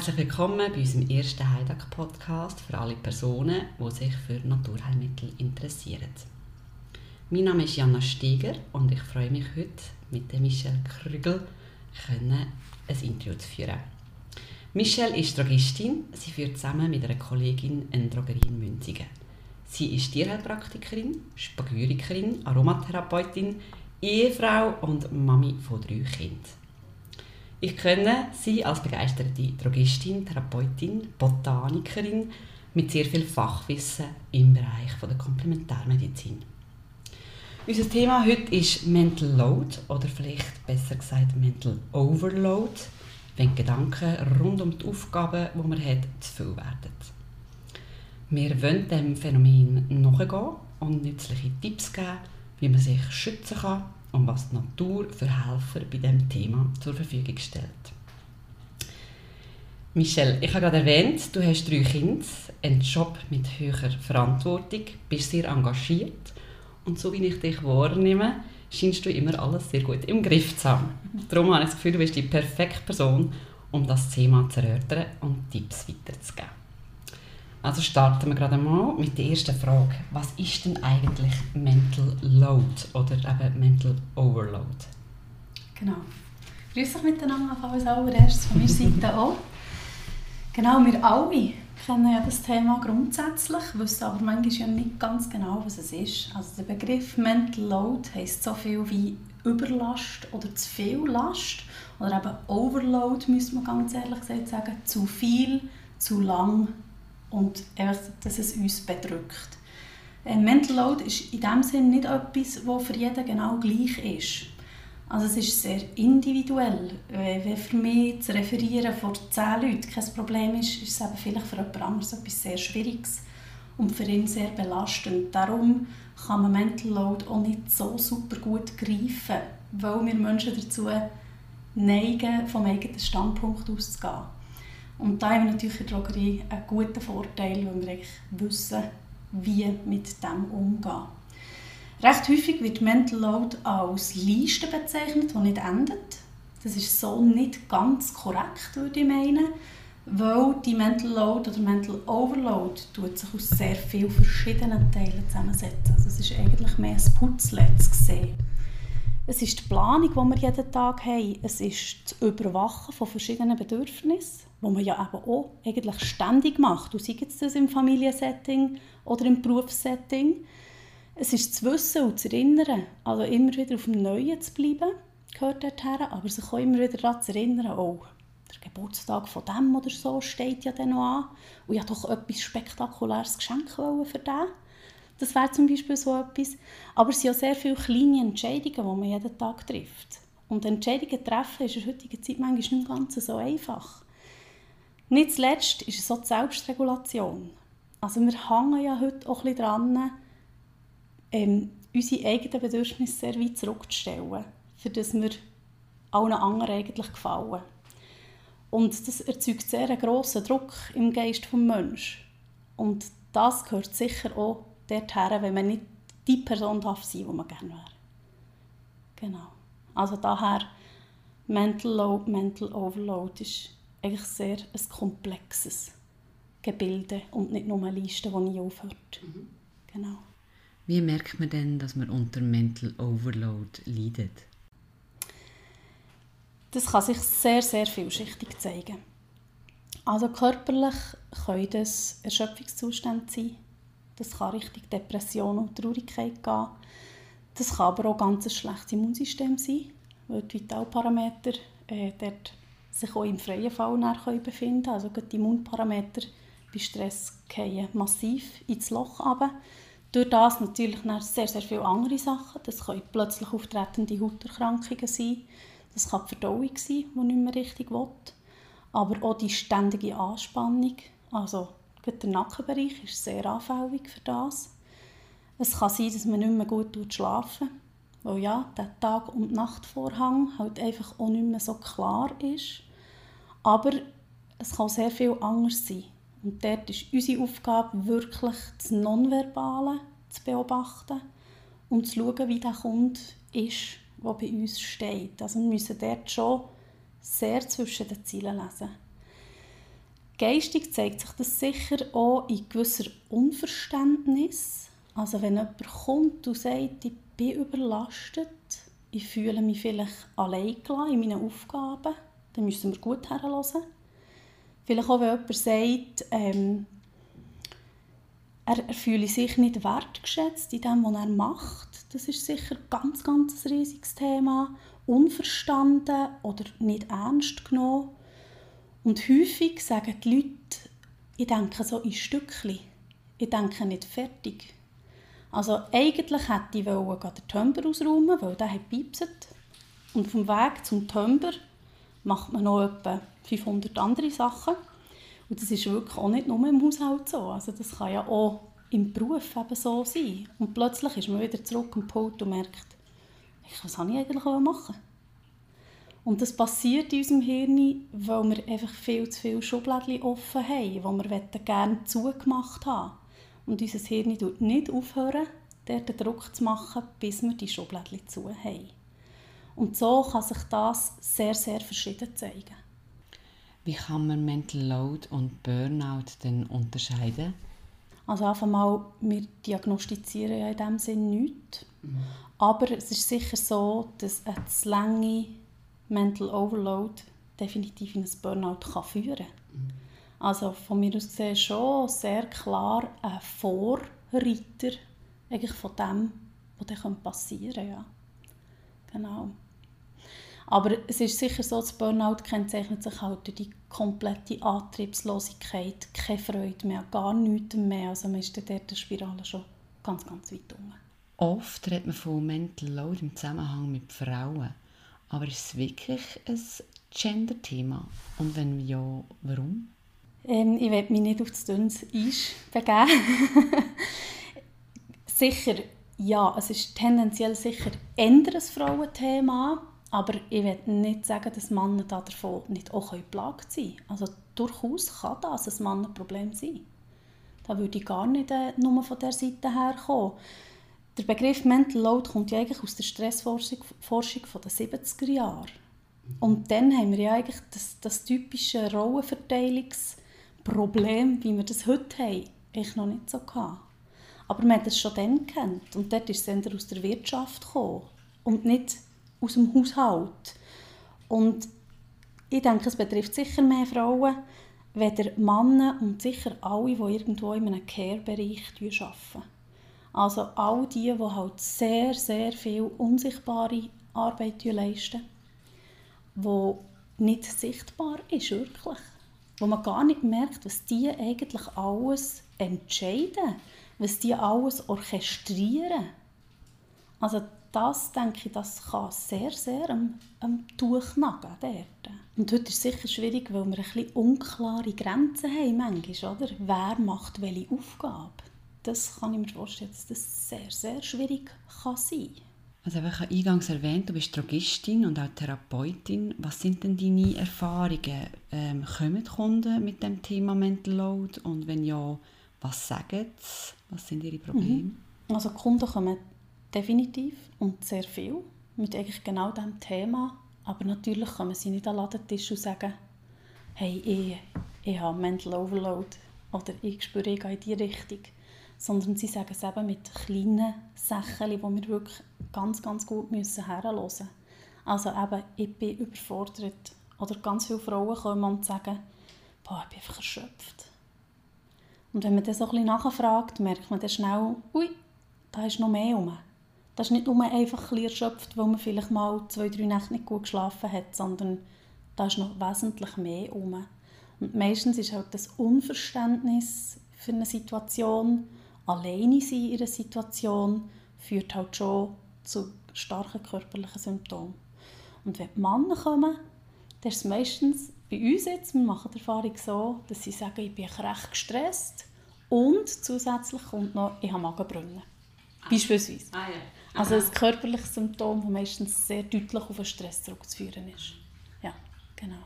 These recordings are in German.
Herzlich willkommen bei unserem ersten Heidag-Podcast für alle Personen, die sich für Naturheilmittel interessieren. Mein Name ist Jana Steiger und ich freue mich heute, mit Michelle Krügel ein Interview zu führen. Michelle ist Drogistin. Sie führt zusammen mit einer Kollegin eine Drogerie in Münzigen. Sie ist Tierheilpraktikerin, Spagyrikerin, Aromatherapeutin, Ehefrau und Mami von drei Kindern. Ich kenne sie als begeisterte Drogistin, Therapeutin, Botanikerin mit sehr viel Fachwissen im Bereich der Komplementärmedizin. Unser Thema heute ist Mental Load oder vielleicht besser gesagt Mental Overload, wenn Gedanken rund um die Aufgaben, die man hat, zu viel werden. Wir wollen dem Phänomen nachgehen und nützliche Tipps geben, wie man sich schützen kann und was die Natur für Helfer bei diesem Thema zur Verfügung stellt. Michelle, ich habe gerade erwähnt, du hast drei Kinder, einen Job mit höherer Verantwortung, bist sehr engagiert und so wie ich dich wahrnehme, scheinst du immer alles sehr gut im Griff zu haben. Darum habe ich das Gefühl, du bist die perfekte Person, um das Thema zu erörtern und Tipps weiterzugeben. Also starten wir gerade mal mit der ersten Frage. Was ist denn eigentlich Mental Load oder eben Mental Overload? Genau. Grüß euch miteinander als allererstes von meiner Seite auch. Genau, wir alle kennen ja das Thema grundsätzlich, wissen aber manchmal ja nicht ganz genau, was es ist. Also der Begriff Mental Load heisst so viel wie Überlast oder zu viel Last oder eben Overload, müsste man ganz ehrlich gesagt sagen, zu viel, zu lang und einfach, dass es uns bedrückt. Ein Mental Load ist in dem Sinne nicht etwas, das für jeden genau gleich ist. Also es ist sehr individuell. Wenn für mich zu referieren vor zehn Leuten kein Problem ist, ist es eben vielleicht für jemand anderes etwas sehr Schwieriges und für ihn sehr belastend. Darum kann man Mental Load auch nicht so super gut greifen, weil wir Menschen dazu neigen, vom eigenen Standpunkt auszugehen. Und da haben wir natürlich in der Drogerie einen guten Vorteil, weil wir wissen, wie mit dem umgehen. Recht häufig wird Mental Load als Liste bezeichnet, die nicht endet. Das ist so nicht ganz korrekt, würde ich meinen, weil die Mental Load oder Mental Overload tut sich aus sehr vielen verschiedenen Teilen zusammensetzen. Also es ist eigentlich mehr ein Puzzle zu sehen. Es ist die Planung, die wir jeden Tag haben. Es ist das Überwachen von verschiedenen Bedürfnissen wo man ja eben auch eigentlich ständig macht. Und sei es das im Familiensetting oder im Berufssetting. Es ist zu wissen und zu erinnern, also immer wieder auf dem Neuen zu bleiben, gehört dorthin, aber sich auch immer wieder daran zu erinnern, oh, der Geburtstag von dem oder so steht ja dann noch an und ich doch etwas spektakuläres Geschenk für den. Das wäre zum Beispiel so etwas. Aber es sind ja sehr viele kleine Entscheidungen, die man jeden Tag trifft. Und Entscheidungen treffen ist in der heutigen Zeit manchmal nicht ganz so einfach. Nicht zuletzt ist es so die Selbstregulation. Also wir hängen ja heute auch ein bisschen dran, ähm, unsere eigenen Bedürfnisse sehr weit zurückzustellen, für das wir allen anderen eigentlich gefallen. Und das erzeugt sehr einen grossen Druck im Geist des Menschen. Und das gehört sicher auch dorthin, wenn man nicht die Person darf sein, die man gerne wäre. Genau. Also daher Mental Load, Mental Overload ist eigentlich sehr ein komplexes Gebilde und nicht nur eine Liste, die nie aufhört. Mhm. Genau. Wie merkt man denn, dass man unter Mental Overload leidet? Das kann sich sehr, sehr vielschichtig zeigen. Also körperlich können das Erschöpfungszustände sein. Das kann Richtung Depression und Traurigkeit gehen. Das kann aber auch ganz ein schlechtes Immunsystem sein, weil die Vitalparameter äh, dort sich auch im freien Fall befinden können. Also die Immunparameter bei Stress fallen massiv ins Loch runter. Durch das natürlich sehr, sehr viele andere Sachen. Das können plötzlich auftretende Hauterkrankungen sein. Das kann die Verdauung sein, die nicht mehr richtig will. Aber auch die ständige Anspannung. Also der Nackenbereich ist sehr anfällig für das. Es kann sein, dass man nicht mehr gut schlafen weil ja, der Tag- und Nachtvorhang halt einfach auch nicht mehr so klar ist. Aber es kann sehr viel anders sein. Und dort ist unsere Aufgabe, wirklich das Nonverbale zu beobachten und zu schauen, wie der Kunde ist, der bei uns steht. Also wir müssen dort schon sehr zwischen den Zielen lesen. Geistig zeigt sich das sicher auch in gewisser Unverständnis. Also wenn jemand kommt und sagt, ich bin überlastet, ich fühle mich vielleicht allein in meinen Aufgaben, dann müssen wir gut herhören. Vielleicht auch, wenn jemand sagt, ähm, er, er fühle sich nicht wertgeschätzt in dem, was er macht. Das ist sicher ein ganz, ganz riesiges Thema. Unverstanden oder nicht ernst genommen. Und häufig sagen die Leute, ich denke so in Stückchen. Ich denke nicht fertig. Also eigentlich hätte ich den Tömper ausräumen, weil der hat piepset. Und vom Weg zum Tömper macht man noch etwa 500 andere Sachen. Und das ist wirklich auch nicht nur im Haushalt so. Also das kann ja auch im Beruf eben so sein. Und plötzlich ist man wieder zurück am Pult und merkt, was habe ich eigentlich machen Und das passiert in unserem Hirn, weil wir einfach viel zu viele Schubladen offen haben, die wir gerne zugemacht haben. Und unser Hirn tut nicht aufhören, dort Druck zu machen, bis wir die Schubladen zu haben. Und so kann sich das sehr, sehr verschieden zeigen. Wie kann man Mental Load und Burnout denn unterscheiden? Also einfach mal, wir diagnostizieren ja in dem Sinne nichts. Mhm. Aber es ist sicher so, dass eine zu lange Mental Overload definitiv in ein Burnout kann führen kann. Mhm. Also von mir aus gesehen schon sehr klar ein Vorreiter eigentlich von dem, was dann passieren kann. Ja. Genau. Aber es ist sicher so, das Burnout kennzeichnet sich halt durch die komplette Antriebslosigkeit, keine Freude mehr, gar nichts mehr. Also man ist in dieser Spirale schon ganz, ganz weit unten. Oft redet man von Mental Load im Zusammenhang mit Frauen. Aber ist es wirklich ein Gender-Thema? Und wenn ja, warum? Ähm, ich werde mich nicht auf das dünnes Eis begeben. sicher, ja, es ist tendenziell sicher eher ein Frauenthema. Aber ich will nicht sagen, dass Männer davon nicht auch geplagt sein können. Also durchaus kann das ein Mannenproblem sein. Da würde ich gar nicht äh, nur von der Seite her kommen. Der Begriff Mental Load kommt ja eigentlich aus der Stressforschung Forschung von den 70er Jahren. Und dann haben wir ja eigentlich das, das typische Rollenverteilungsproblem, wie wir das heute haben, ich noch nicht so gehabt. Aber man hat es schon dann kennt und dort ist es aus der Wirtschaft gekommen und nicht aus dem Haushalt. Und ich denke, es betrifft sicher mehr Frauen, weder Männer und sicher alle, die irgendwo in einem Care-Bereich arbeiten. Also all die, die halt sehr, sehr viel unsichtbare Arbeit leisten, die nicht sichtbar ist, wirklich. Wo man gar nicht merkt, was die eigentlich alles entscheiden, was die alles orchestrieren. Also das, denke ich, das kann sehr, sehr am, am Durchnagen dort. Und heute ist es sicher schwierig, weil wir ein bisschen unklare Grenzen haben manchmal, oder? Wer macht welche Aufgabe? Das kann ich mir vorstellen, dass das sehr, sehr schwierig kann sein also ich habe eingangs erwähnt, du bist Drogistin und auch Therapeutin. Was sind denn deine Erfahrungen? Ähm, kommen Kunden mit dem Thema Mental Load? Und wenn ja, was sagen sie? Was sind ihre Probleme? Mhm. Also Kunden kommen definitiv und sehr viel mit eigentlich genau diesem Thema. Aber natürlich kommen sie nicht an den Ladentisch und sagen, hey, ich, ich habe Mental Overload oder ich spüre, ich gehe in diese Richtung. Sondern sie sagen es eben mit kleinen Sachen, die wir wirklich ganz, ganz gut müssen herhören müssen. Also eben, ich bin überfordert. Oder ganz viele Frauen kommen und sagen, boah, ich bin einfach erschöpft. Und wenn man das so ein bisschen nachfragt, merkt man dann schnell, ui, da ist noch mehr rum. Das ist nicht nur einfach ein erschöpft, weil man vielleicht mal zwei, drei Nächte nicht gut geschlafen hat, sondern da ist noch wesentlich mehr um. Und meistens ist halt das Unverständnis für eine Situation, alleine sein in einer Situation, führt halt schon zu starken körperlichen Symptomen. Und wenn die Männer kommen, dann ist es meistens bei uns jetzt, wir machen die Erfahrung so, dass sie sagen, ich bin recht gestresst und zusätzlich kommt noch, ich habe Magenbrunnen. Ah. Beispielsweise. Ah, ja. Also ein körperliches Symptom, das meistens sehr deutlich auf einen Stress zurückzuführen ist. Ja, genau.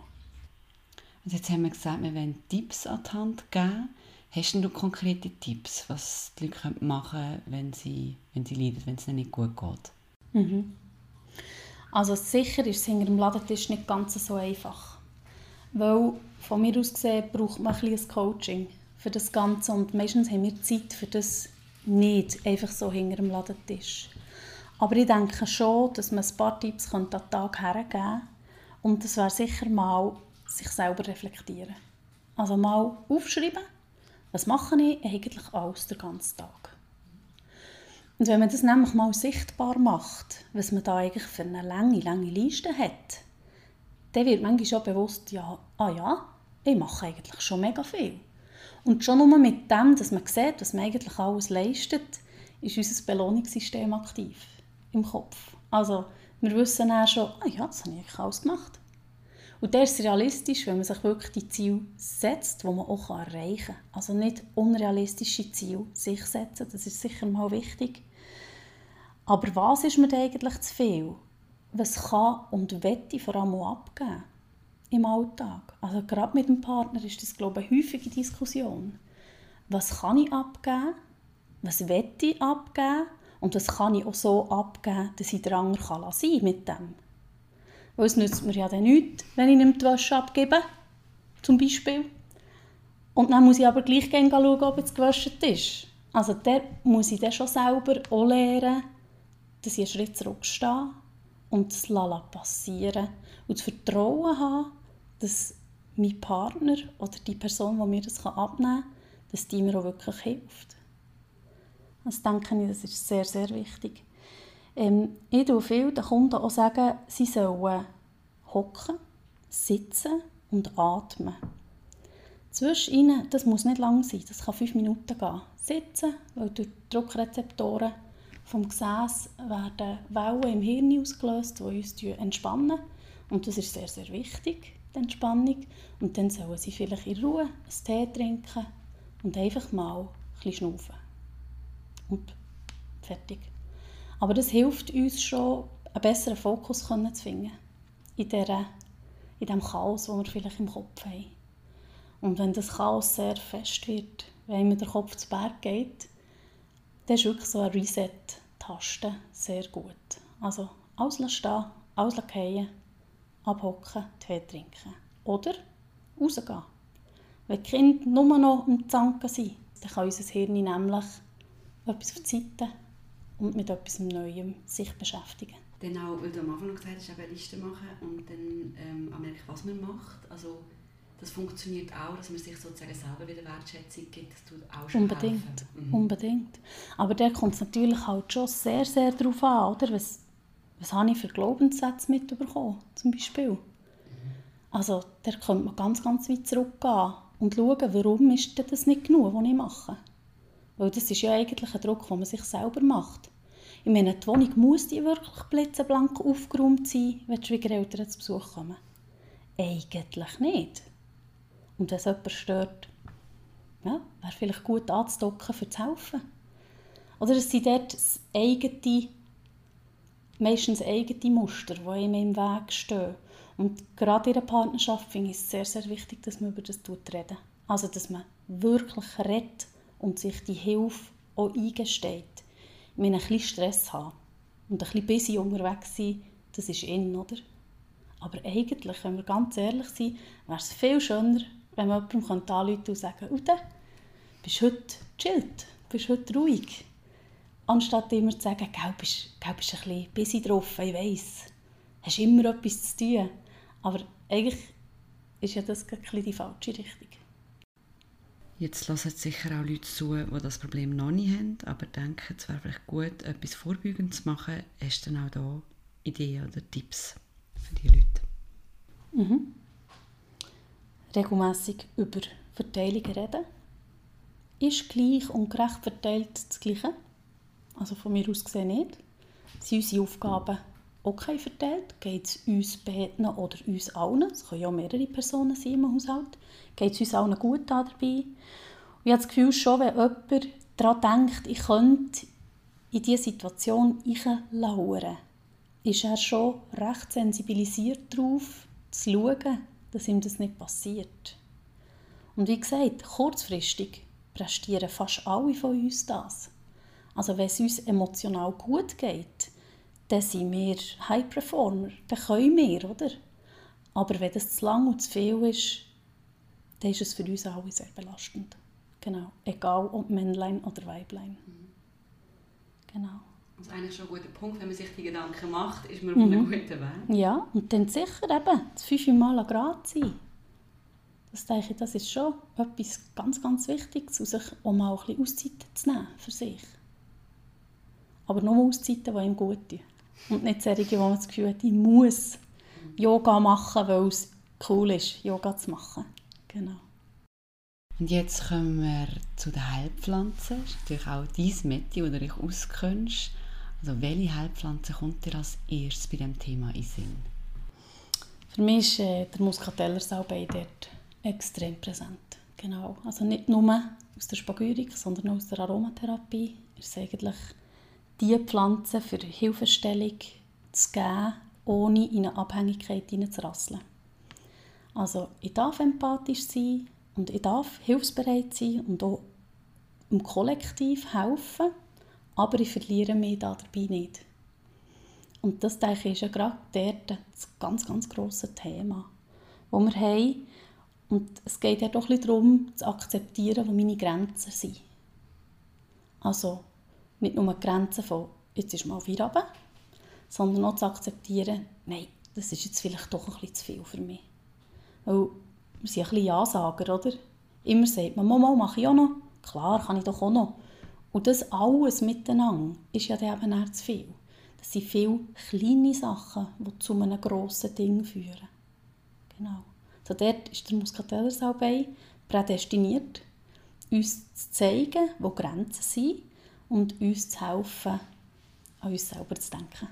Also jetzt haben wir gesagt, wir wollen Tipps an die Hand geben. Hast du konkrete Tipps, was die Leute machen können, wenn sie, wenn sie leiden, wenn es ihnen nicht gut geht? Mhm. Also sicher ist es hinter dem Ladentisch nicht ganz so einfach. Weil von mir aus gesehen braucht man ein bisschen Coaching für das Ganze und meistens haben wir Zeit für das nicht, einfach so hinter dem Ladentisch. Aber ich denke schon, dass man ein paar Tipps an den Tag hergeben könnte und das wäre sicher mal sich selber reflektieren. Also mal aufschreiben, was mache ich eigentlich alles den ganzen Tag. Und wenn man das nämlich mal sichtbar macht, was man da eigentlich für eine lange, lange Liste hat, dann wird manchmal schon bewusst, ja, ah ja, ich mache eigentlich schon mega viel. Und schon nur mit dem, dass man sieht, was man eigentlich alles leistet, ist unser Belohnungssystem aktiv im Kopf. Also wir wissen dann schon, ah ja, das habe ich eigentlich alles gemacht. Und der ist realistisch, wenn man sich wirklich die Ziele setzt, die man auch erreichen kann. Also nicht unrealistische Ziele sich setzen, das ist sicher mal wichtig. Aber was ist mir eigentlich zu viel? Was kann und wette vor allem abgeben im Alltag? Also gerade mit dem Partner ist das, glaube ich, eine häufige Diskussion. Was kann ich abgeben? Was wette ich abgeben? Und was kann ich auch so abgeben, dass ich den anderen sein kann mit dem? Weil es nützt mir ja dann nichts, wenn ich ihm die Wäsche abgebe, zum Beispiel. Und dann muss ich aber gleich schauen, ob es gewaschen ist. Also der muss ich dann schon selber auch lernen, dass ich einen Schritt zurückstehe und das passieren und das Vertrauen haben, dass mein Partner oder die Person, die mir das abnehmen kann, dass die mir auch wirklich hilft. Das denke ich, das ist sehr, sehr wichtig. Ähm, ich tue viel den Kunden auch sagen, sie sollen hocken, sitzen und atmen. Zwischen ihnen, das muss nicht lang sein, das kann fünf Minuten gehen. Sitzen, weil durch die Druckrezeptoren vom Gesäß werden Wellen im Hirn ausgelöst, die uns entspannen. Und das ist sehr, sehr wichtig, die Entspannung. Und dann sollen sie vielleicht in Ruhe einen Tee trinken und einfach mal ein bisschen schnaufen. Und fertig. Aber das hilft uns schon, einen besseren Fokus zu finden in, dieser, in diesem Chaos, das wir vielleicht im Kopf haben. Und wenn das Chaos sehr fest wird, wenn mir der Kopf zu Berg geht, dann ist wirklich so eine Reset-Taste sehr gut. Also alles fallen, abhocken, Tee trinken. Oder rausgehen. Wenn die Kinder nur noch am Zanken sind, dann kann unser Hirn nämlich etwas verzeiten und mit etwas Neuem sich beschäftigen. Genau, weil du am Anfang gesagt hast, eine Liste machen und dann ähm, merken, was man macht. Also das funktioniert auch, dass man sich sozusagen selber wieder Wertschätzung gibt. Das tut auch schon Unbedingt, mhm. unbedingt. Aber der kommt es natürlich halt schon sehr, sehr darauf an, oder? Was, was habe ich für Glaubenssätze mitbekommen, zum Beispiel. Mhm. Also da könnte man ganz, ganz weit zurückgehen und schauen, warum ist das nicht genug, was ich mache. Weil das ist ja eigentlich ein Druck, den man sich selber macht. Ich meine, die Wohnung muss die wirklich blitzeblank aufgeräumt sein, wenn die Schwiegereltern zu Besuch kommen. Eigentlich nicht. Und wenn es jemand stört, ja, wäre vielleicht gut anzudocken, für zu helfen. Oder es sind dort eigene, meistens eigene Muster, die ihm im Weg stehen. Und gerade in einer Partnerschaft finde ich es sehr, sehr wichtig, dass man über das reden. Also, dass man wirklich redet und sich die Hilfe auch eingesteht. Ich meine, ein bisschen Stress haben und ein bisschen busy unterwegs sein, das ist in, oder? Aber eigentlich, wenn wir ganz ehrlich sind, wäre es viel schöner, wenn man jemandem anrufen und sagen Ude, bist heute chillt, bist heute ruhig. Anstatt immer zu sagen, du bist, bist ein bisschen busy drauf, ich weiss. Hast immer etwas zu tun. Aber eigentlich ist ja das die falsche Richtung. Jetzt hören sicher auch Leute zu, die das Problem noch nicht haben, aber denken, es wäre vielleicht gut, etwas vorbeugend zu machen. Hast du dann auch da Ideen oder Tipps für die Leute? Mhm. Regelmässig über Verteilungen reden. Ist gleich und gerecht verteilt das Gleiche? Also von mir aus gesehen nicht. Sind unsere Aufgaben okay verteilt? Geht es uns beiden oder uns allen? Es können ja mehrere Personen sein im Haushalt geht es uns allen gut dabei. Und ich habe das Gefühl, schon wenn jemand daran denkt, ich könnte in diese Situation lauern, ist er schon recht sensibilisiert darauf, zu schauen, dass ihm das nicht passiert. Und wie gesagt, kurzfristig prestieren fast alle von uns das. Also wenn es uns emotional gut geht, dann sind wir High Performer, dann können wir, oder? Aber wenn das zu lang und zu viel ist, dann ist es für uns alle sehr belastend. Genau. Egal ob Männlein oder Weiblein. Mhm. Genau. Das ist eigentlich schon ein guter Punkt, wenn man sich die Gedanken macht, ist man auf einem mhm. guten Weg. Ja, und dann sicher eben das fünfmal an Grad sein. Das denke ich, das ist schon etwas ganz, ganz Wichtiges, sich auch mal ein bisschen Auszeiten zu nehmen für sich. Aber nur Auszeiten, die ihm gut tun. Und nicht solche, wo man das Gefühl hat, ich muss Yoga machen, weil es cool ist, Yoga zu machen. Genau. Und jetzt kommen wir zu den Heilpflanzen. Das ist natürlich auch dein Meti, das du dich auskennst. Also welche Heilpflanze kommt dir als erstes bei diesem Thema in Sinn? Für mich ist äh, der Muscateller-Salbei dort extrem präsent. Genau. Also nicht nur aus der Spagyrik, sondern auch aus der Aromatherapie ist eigentlich die Pflanze für Hilfestellung zu geben, ohne in eine Abhängigkeit hineinzurasseln. Also ich darf empathisch sein und ich darf hilfsbereit sein und auch im Kollektiv helfen, aber ich verliere mich dabei nicht. Und das denke ich, ist ja gerade dort das ganz, ganz grosse Thema, wo wir haben. Und es geht ja doch ein darum, zu akzeptieren, wo meine Grenzen sind. Also nicht nur die Grenzen von, jetzt ist mal runter, sondern auch zu akzeptieren, nein, das ist jetzt vielleicht doch ein bisschen zu viel für mich. Weil wir sind ein bisschen Ja-Sager, oder? Immer sagt man, Mama, mache ich auch noch. Klar, kann ich doch auch noch. Und das alles miteinander ist ja dann eben zu viel. Das sind viele kleine Sachen, die zu einem grossen Ding führen. Genau. So dort ist der Muskatellersalbei prädestiniert, uns zu zeigen, wo Grenzen sind und uns zu helfen, an uns selber zu denken.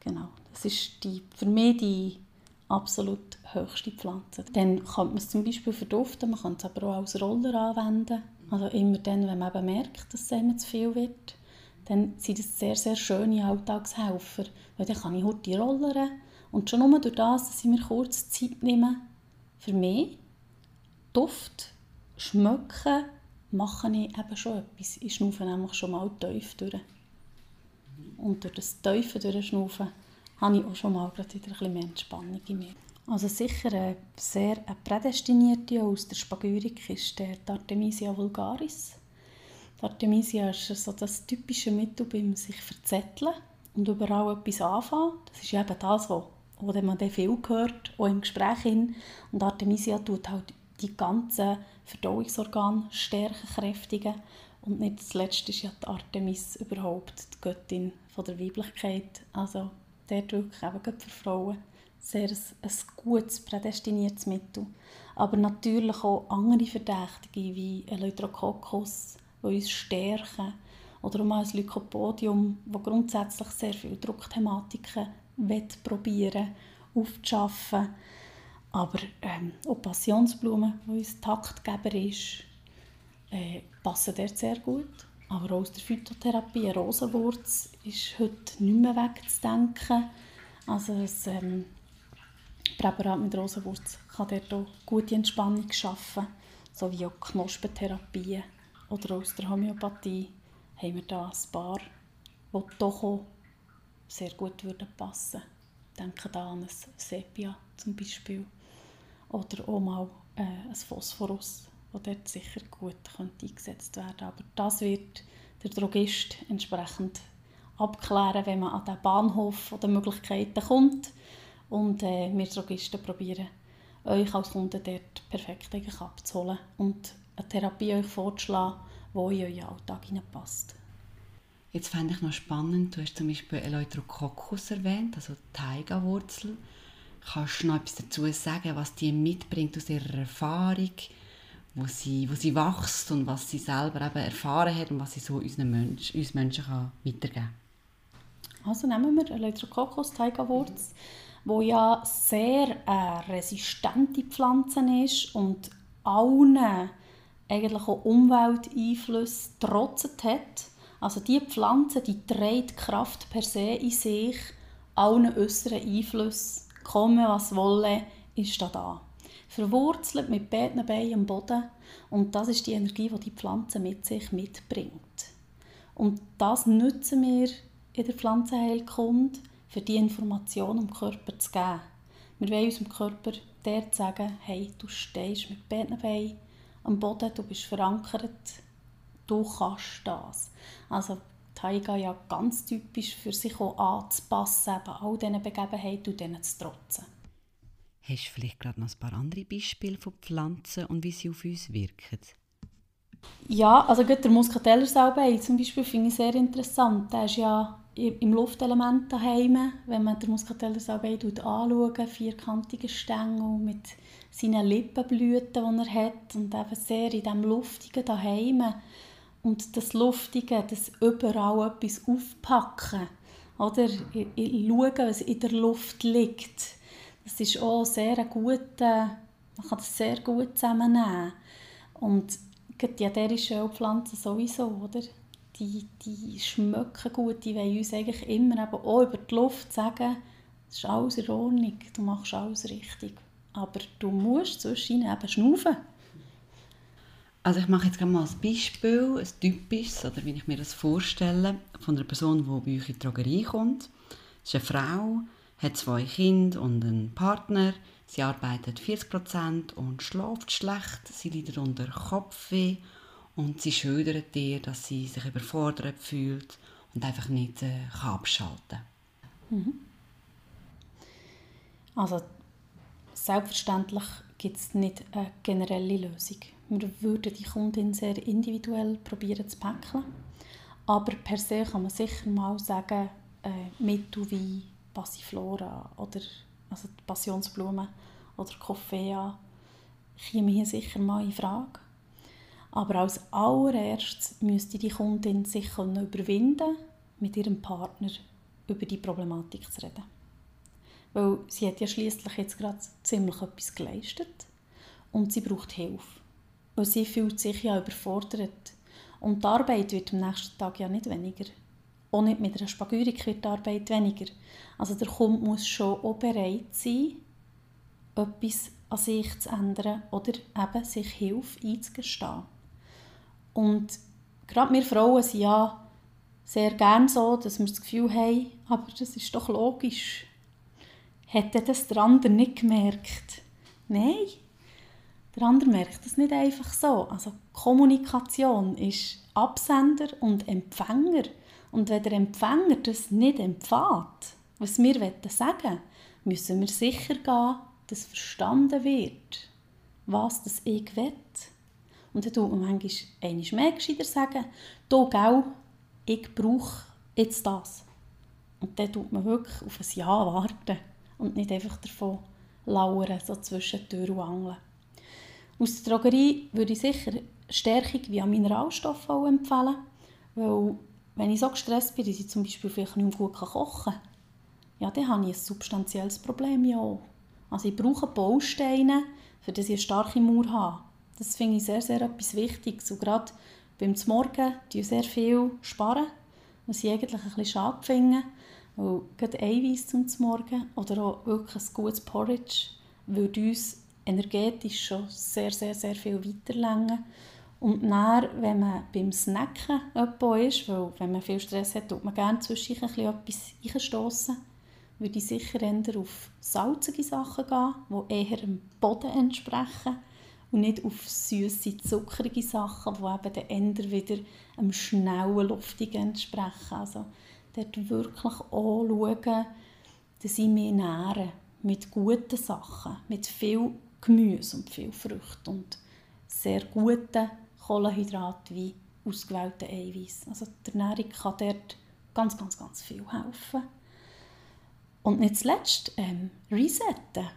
Genau. Das ist die, für mich die absolut höchste Pflanze. Dann kann man es zum Beispiel verduften, man kann es aber auch als Roller anwenden. Also immer dann, wenn man eben merkt, dass es zu viel wird, dann sind das sehr, sehr schöne Alltagshelfer. Weil dann kann ich heute rollern und schon nur durch das, dass ich mir kurz Zeit nehme, für mich, Duft, Schmecken, mache ich eben schon etwas. Ich schnaufe nämlich schon mal tief durch. Und durch das tiefe Durchschnaufen habe ich auch schon mal gerade wieder ein bisschen mehr Entspannung in mir. Also sicher eine sehr eine prädestinierte aus der Spagyrik ist der Artemisia vulgaris. Die Artemisia ist so das typische Mittel beim sich verzetteln und überall etwas anfangen. Das ist eben das, was wo man viel hört, auch im Gespräch. Und Artemisia tut halt die ganzen Verdauungsorgane stärken, kräftigen. Und nicht zuletzt ist ja die Artemis überhaupt die Göttin von der Weiblichkeit. Also dort wirklich eben für Frauen sehr ein, ein gutes, prädestiniertes Mittel. Aber natürlich auch andere Verdächtige wie Eleutherococcus, die uns stärken. Oder auch ein Lycopodium, das grundsätzlich sehr viele Druckthematiken probieren aufzuschaffen. Aber ähm, auch Passionsblumen, die uns Taktgeber ist, äh, passen dort sehr gut. Aber auch aus der Phytotherapie, eine Rosenwurz ist heute nicht mehr wegzudenken. Also ein ähm, Präparat mit Rosenwurz kann dort auch gute Entspannung schaffen, sowie auch Knospentherapien oder aus der Homöopathie haben wir da ein paar, die doch auch sehr gut passen würden. Denke da an ein Sepia zum Beispiel oder auch mal äh, ein Phosphorus, das dort sicher gut könnte eingesetzt werden Aber das wird der Drogist entsprechend abklären, wenn man an den Bahnhof der Möglichkeiten kommt. Und äh, wir Drogisten probieren, euch als Kunden dort perfekt abzuholen und eine Therapie euch vorzuschlagen, die in euren Alltag passt. Jetzt fände ich noch spannend, du hast zum Beispiel Eleutherococcus erwähnt, also Taiga-Wurzel. Kannst du noch etwas dazu sagen, was die mitbringt aus ihrer Erfahrung, wo sie, wo sie wächst und was sie selber eben erfahren hat und was sie so unseren Mensch, uns Menschen kann weitergeben kann? Also nehmen wir Eleutherococcus Taiga-Wurzel, wo ja sehr äh, resistente Pflanze ist und allen eigentlich auch Umwelteinflüssen trotzet hat also die Pflanze, die trägt Kraft per se in sich, allen äußeren Einflüssen, komme was wolle, ist da da. Verwurzelt mit beiden Beinen am Boden und das ist die Energie, die die Pflanze mit sich mitbringt. Und das nutzen wir in der Pflanzenheilkunde, für die Information den Körper zu geben. Wir wollen unserem Körper der sagen, hey, du stehst mit beiden Beinen am Boden, du bist verankert, du kannst das. Also Taiga ja ganz typisch für sich auch anzupassen, eben all diesen Begebenheiten und denen zu trotzen. Hast du vielleicht gerade noch ein paar andere Beispiele von Pflanzen und wie sie auf uns wirken? Ja, also gut, der Muskatellersalbei zum Beispiel finde ich sehr interessant. Der ist ja im Luftelement daheim, wenn man den Muskatellersalbei anschaut, vierkantige Stängel mit seinen Lippenblüten, die er hat und eben sehr in diesem Luftigen daheim. Und das Luftige, das überall etwas aufpacken, oder? Schauen, was in der Luft liegt. Das ist auch sehr gut, man kann das sehr gut zusammennehmen. Und die ätherischen Ölpflanzen sowieso, oder? Die, die schmecken gut, die wollen uns eigentlich immer eben auch über die Luft sagen, es ist alles in Ordnung, du machst alles richtig. Aber du musst zwischen eben schnaufen. Also ich mache jetzt mal ein Beispiel, ein typisches, oder wie ich mir das vorstelle, von einer Person, die bei euch in die Drogerie kommt. Es ist eine Frau, hat zwei Kinder und einen Partner. Sie arbeitet 40% und schläft schlecht. Sie leidet unter Kopfweh und sie schildert dir, dass sie sich überfordert fühlt und einfach nicht äh, kann abschalten kann. Mhm. Also selbstverständlich gibt es nicht eine generelle Lösung. Wir würden die Kundin sehr individuell probieren zu päckeln. Aber per se kann man sicher mal sagen, äh, Mittel wie Passiflora oder also die Passionsblume oder Coffea kämen hier sicher mal in Frage. Aber als allererstes müsste die Kundin sich überwinden mit ihrem Partner über die Problematik zu reden. Weil sie hat ja schließlich jetzt gerade ziemlich etwas geleistet und sie braucht Hilfe. Weil sie fühlt sich ja überfordert. Und die Arbeit wird am nächsten Tag ja nicht weniger. Auch nicht mit einer Spagyrik wird die Arbeit weniger. Also der Kunde muss schon auch bereit sein, etwas an sich zu ändern oder eben sich Hilfe einzugestehen. Und gerade wir Frauen sind ja sehr gern so, dass wir das Gefühl haben, aber das ist doch logisch. Hätte das der andere nicht gemerkt? Nein, der andere merkt das nicht einfach so. Also Kommunikation ist Absender und Empfänger. Und wenn der Empfänger das nicht empfängt, was wir sagen wollen, müssen wir sicher gehen, dass verstanden wird, was das ich will. Und dann tut man manchmal einmal mehr gescheiter sagen, du, gell, ich brauche jetzt das. Und dann tut man wirklich auf ein Ja warten und nicht einfach davon lauern, so zwischen Tür und Angeln. Aus der Drogerie würde ich sicher Stärkung via Mineralstoffe empfehlen, weil wenn ich so gestresst bin, dass ich zum Beispiel vielleicht nicht mehr gut kochen kann, ja, dann habe ich ein substanzielles Problem ja Also ich brauche Bausteine, für das ich eine starke Mauer habe. Das finde ich sehr, sehr etwas Wichtiges. Und gerade beim Morgen sparen sehr viel, sparen, was ich eigentlich ein bisschen schade finde. Weil gerade Eiweiß zum Morgen oder auch wirklich ein gutes Porridge würde uns energetisch schon sehr, sehr, sehr viel weiterlängen. Und dann, wenn man beim Snacken ist, weil wenn man viel Stress hat, tut man gerne zwischendurch etwas einstoßen, würde ich sicher eher auf salzige Sachen gehen, die eher dem Boden entsprechen und nicht auf süße, zuckerige Sachen, die eben dann eher wieder einem schnellen, luftigen entsprechen. Also dort wirklich auch schauen, dass ich mich nähere mit guten Sachen, mit viel Gemüse und viel Früchte und sehr guten Kohlenhydraten wie ausgewählte Eiweiß. Also die Ernährung kann dort ganz, ganz, ganz viel helfen. Und nicht zuletzt ähm, resetten.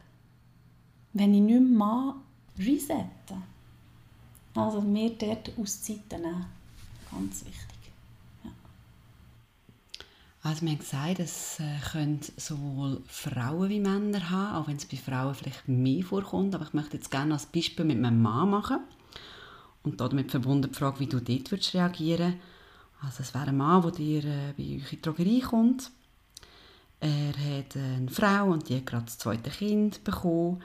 Wenn ich nicht mehr resetten. Also mir dort Auszeiten nehmen. Ganz wichtig. Also wir haben gesagt, es äh, können sowohl Frauen wie Männer haben, auch wenn es bei Frauen vielleicht mehr vorkommt. Aber ich möchte jetzt gerne als Beispiel mit meinem Mann machen. Und damit verbunden die Frage, wie du dort würdest reagieren Also es wäre ein Mann, der dir äh, bei euch in die Drogerie kommt. Er hat eine Frau und die hat gerade das zweite Kind bekommen.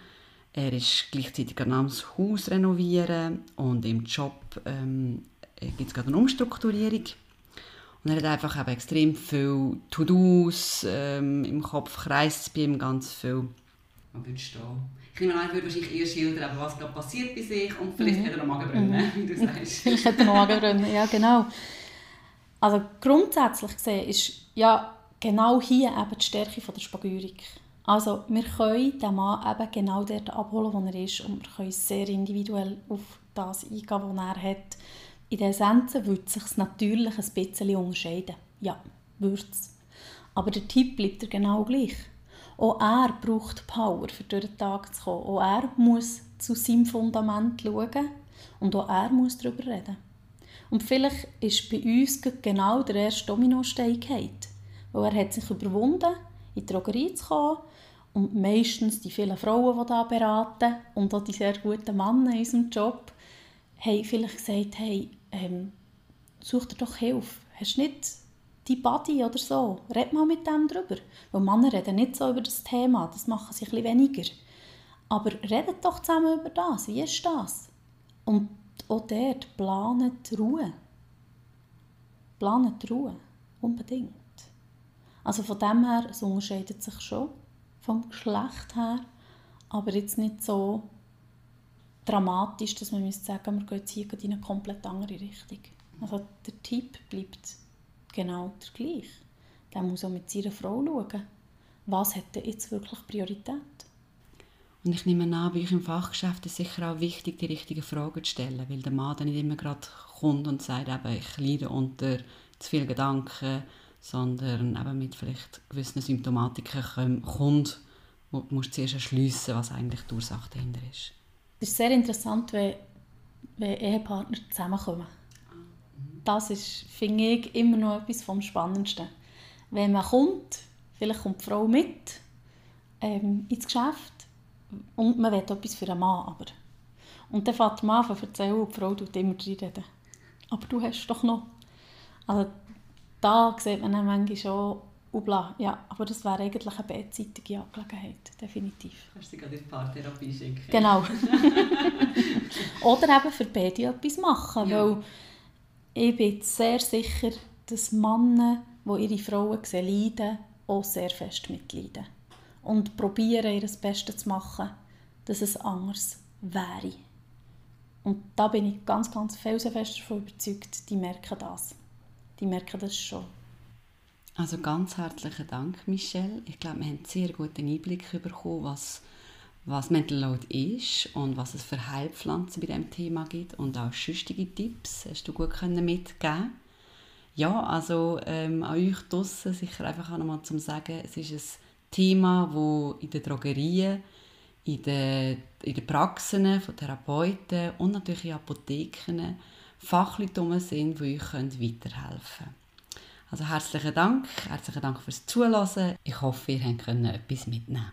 Er ist gleichzeitig am Haus renovieren und im Job ähm, gibt es gerade eine Umstrukturierung. Und er hat einfach eben extrem viel To-Dos, ähm, im Kopf kreist bei ihm ganz viel. Was würdest du Ich nehme an, ich würde wahrscheinlich eher schildern, was gerade passiert bei sich und vielleicht mhm. hat er noch Magenbrunnen, mhm. wie du sagst. vielleicht hat er noch Magenbrunnen, ja genau. Also grundsätzlich gesehen ist ja genau hier eben die Stärke von der Spagyrik. Also wir können den Mann eben genau dort abholen, wo er ist und wir können sehr individuell auf das eingehen, was er hat. In der Essenz würde sich natürlich ein bisschen unterscheiden. Ja, würde es. Aber der Tipp bleibt er genau gleich. Auch er braucht Power, um durch den Tag zu kommen. Auch er muss zu seinem Fundament schauen und auch er muss darüber reden. Und vielleicht ist bei uns genau der erste Dominostein gefallen. Er hat sich überwunden, in die Drogerie zu kommen und meistens die vielen Frauen, die da beraten und auch die sehr guten Männer in unserem Job, haben vielleicht gesagt, hey, ähm, such dir doch Hilfe. Hast nicht die Body oder so? Red mal mit dem drüber. Weil Männer reden nicht so über das Thema, das machen sie ein weniger. Aber redet doch zusammen über das. Wie ist das? Und auch dort planet Ruhe. Planet Ruhe. Unbedingt. Also von dem her, es unterscheidet sich schon vom Geschlecht her, aber jetzt nicht so dramatisch, dass man müsste sagen, wir gehen jetzt hier in eine komplett andere Richtung. Also der Typ bleibt genau der gleiche. Der muss auch mit seiner Frau schauen, was hat denn jetzt wirklich Priorität. Und ich nehme an, bei euch im Fachgeschäft ist es sicher auch wichtig, die richtigen Fragen zu stellen, weil der Mann dann nicht immer gerade kommt und sagt, eben, ich leide unter zu vielen Gedanken, sondern eben mit vielleicht gewissen Symptomatiken kommt, wo du zuerst erschliessen, was eigentlich die Ursache dahinter ist. Es ist sehr interessant, wenn, wenn Ehepartner zusammenkommen. Das ist, finde ich, immer noch etwas vom Spannendsten. Wenn man kommt, vielleicht kommt die Frau mit ähm, ins Geschäft und man will etwas für einen Mann. Aber. Und dann fängt der Mann an zu erzählen und die Frau tut immer reden. Aber du hast doch noch... Also da sieht man dann manchmal schon, Ubla, ja, aber das wäre eigentlich eine beidseitige Angelegenheit, definitiv. Kannst du gerade in die Paartherapie schicken? Genau. Oder eben für beide etwas machen, ja. weil ich bin sehr sicher, dass Männer, die ihre Frauen sehen, leiden, auch sehr fest mitleiden. Und probieren, ihr Bestes zu machen, dass es anders wäre. Und da bin ich ganz, ganz felsenfest davon überzeugt, die merken das die merken das schon. Also ganz herzlichen Dank, Michelle. Ich glaube, wir haben einen sehr guten Einblick bekommen, was, was Mental Load ist und was es für Heilpflanzen bei diesem Thema gibt und auch schüchtige Tipps hast du gut können Ja, also ähm, an euch draussen sicher einfach auch nochmal zum sagen, es ist ein Thema, wo in den Drogerien, in den, in den Praxen von Therapeuten und natürlich in Apotheken Fachleute sind, die euch weiterhelfen können. Also herzlichen Dank, herzlichen Dank fürs Zuhören. Ich hoffe, ihr könnt etwas mitnehmen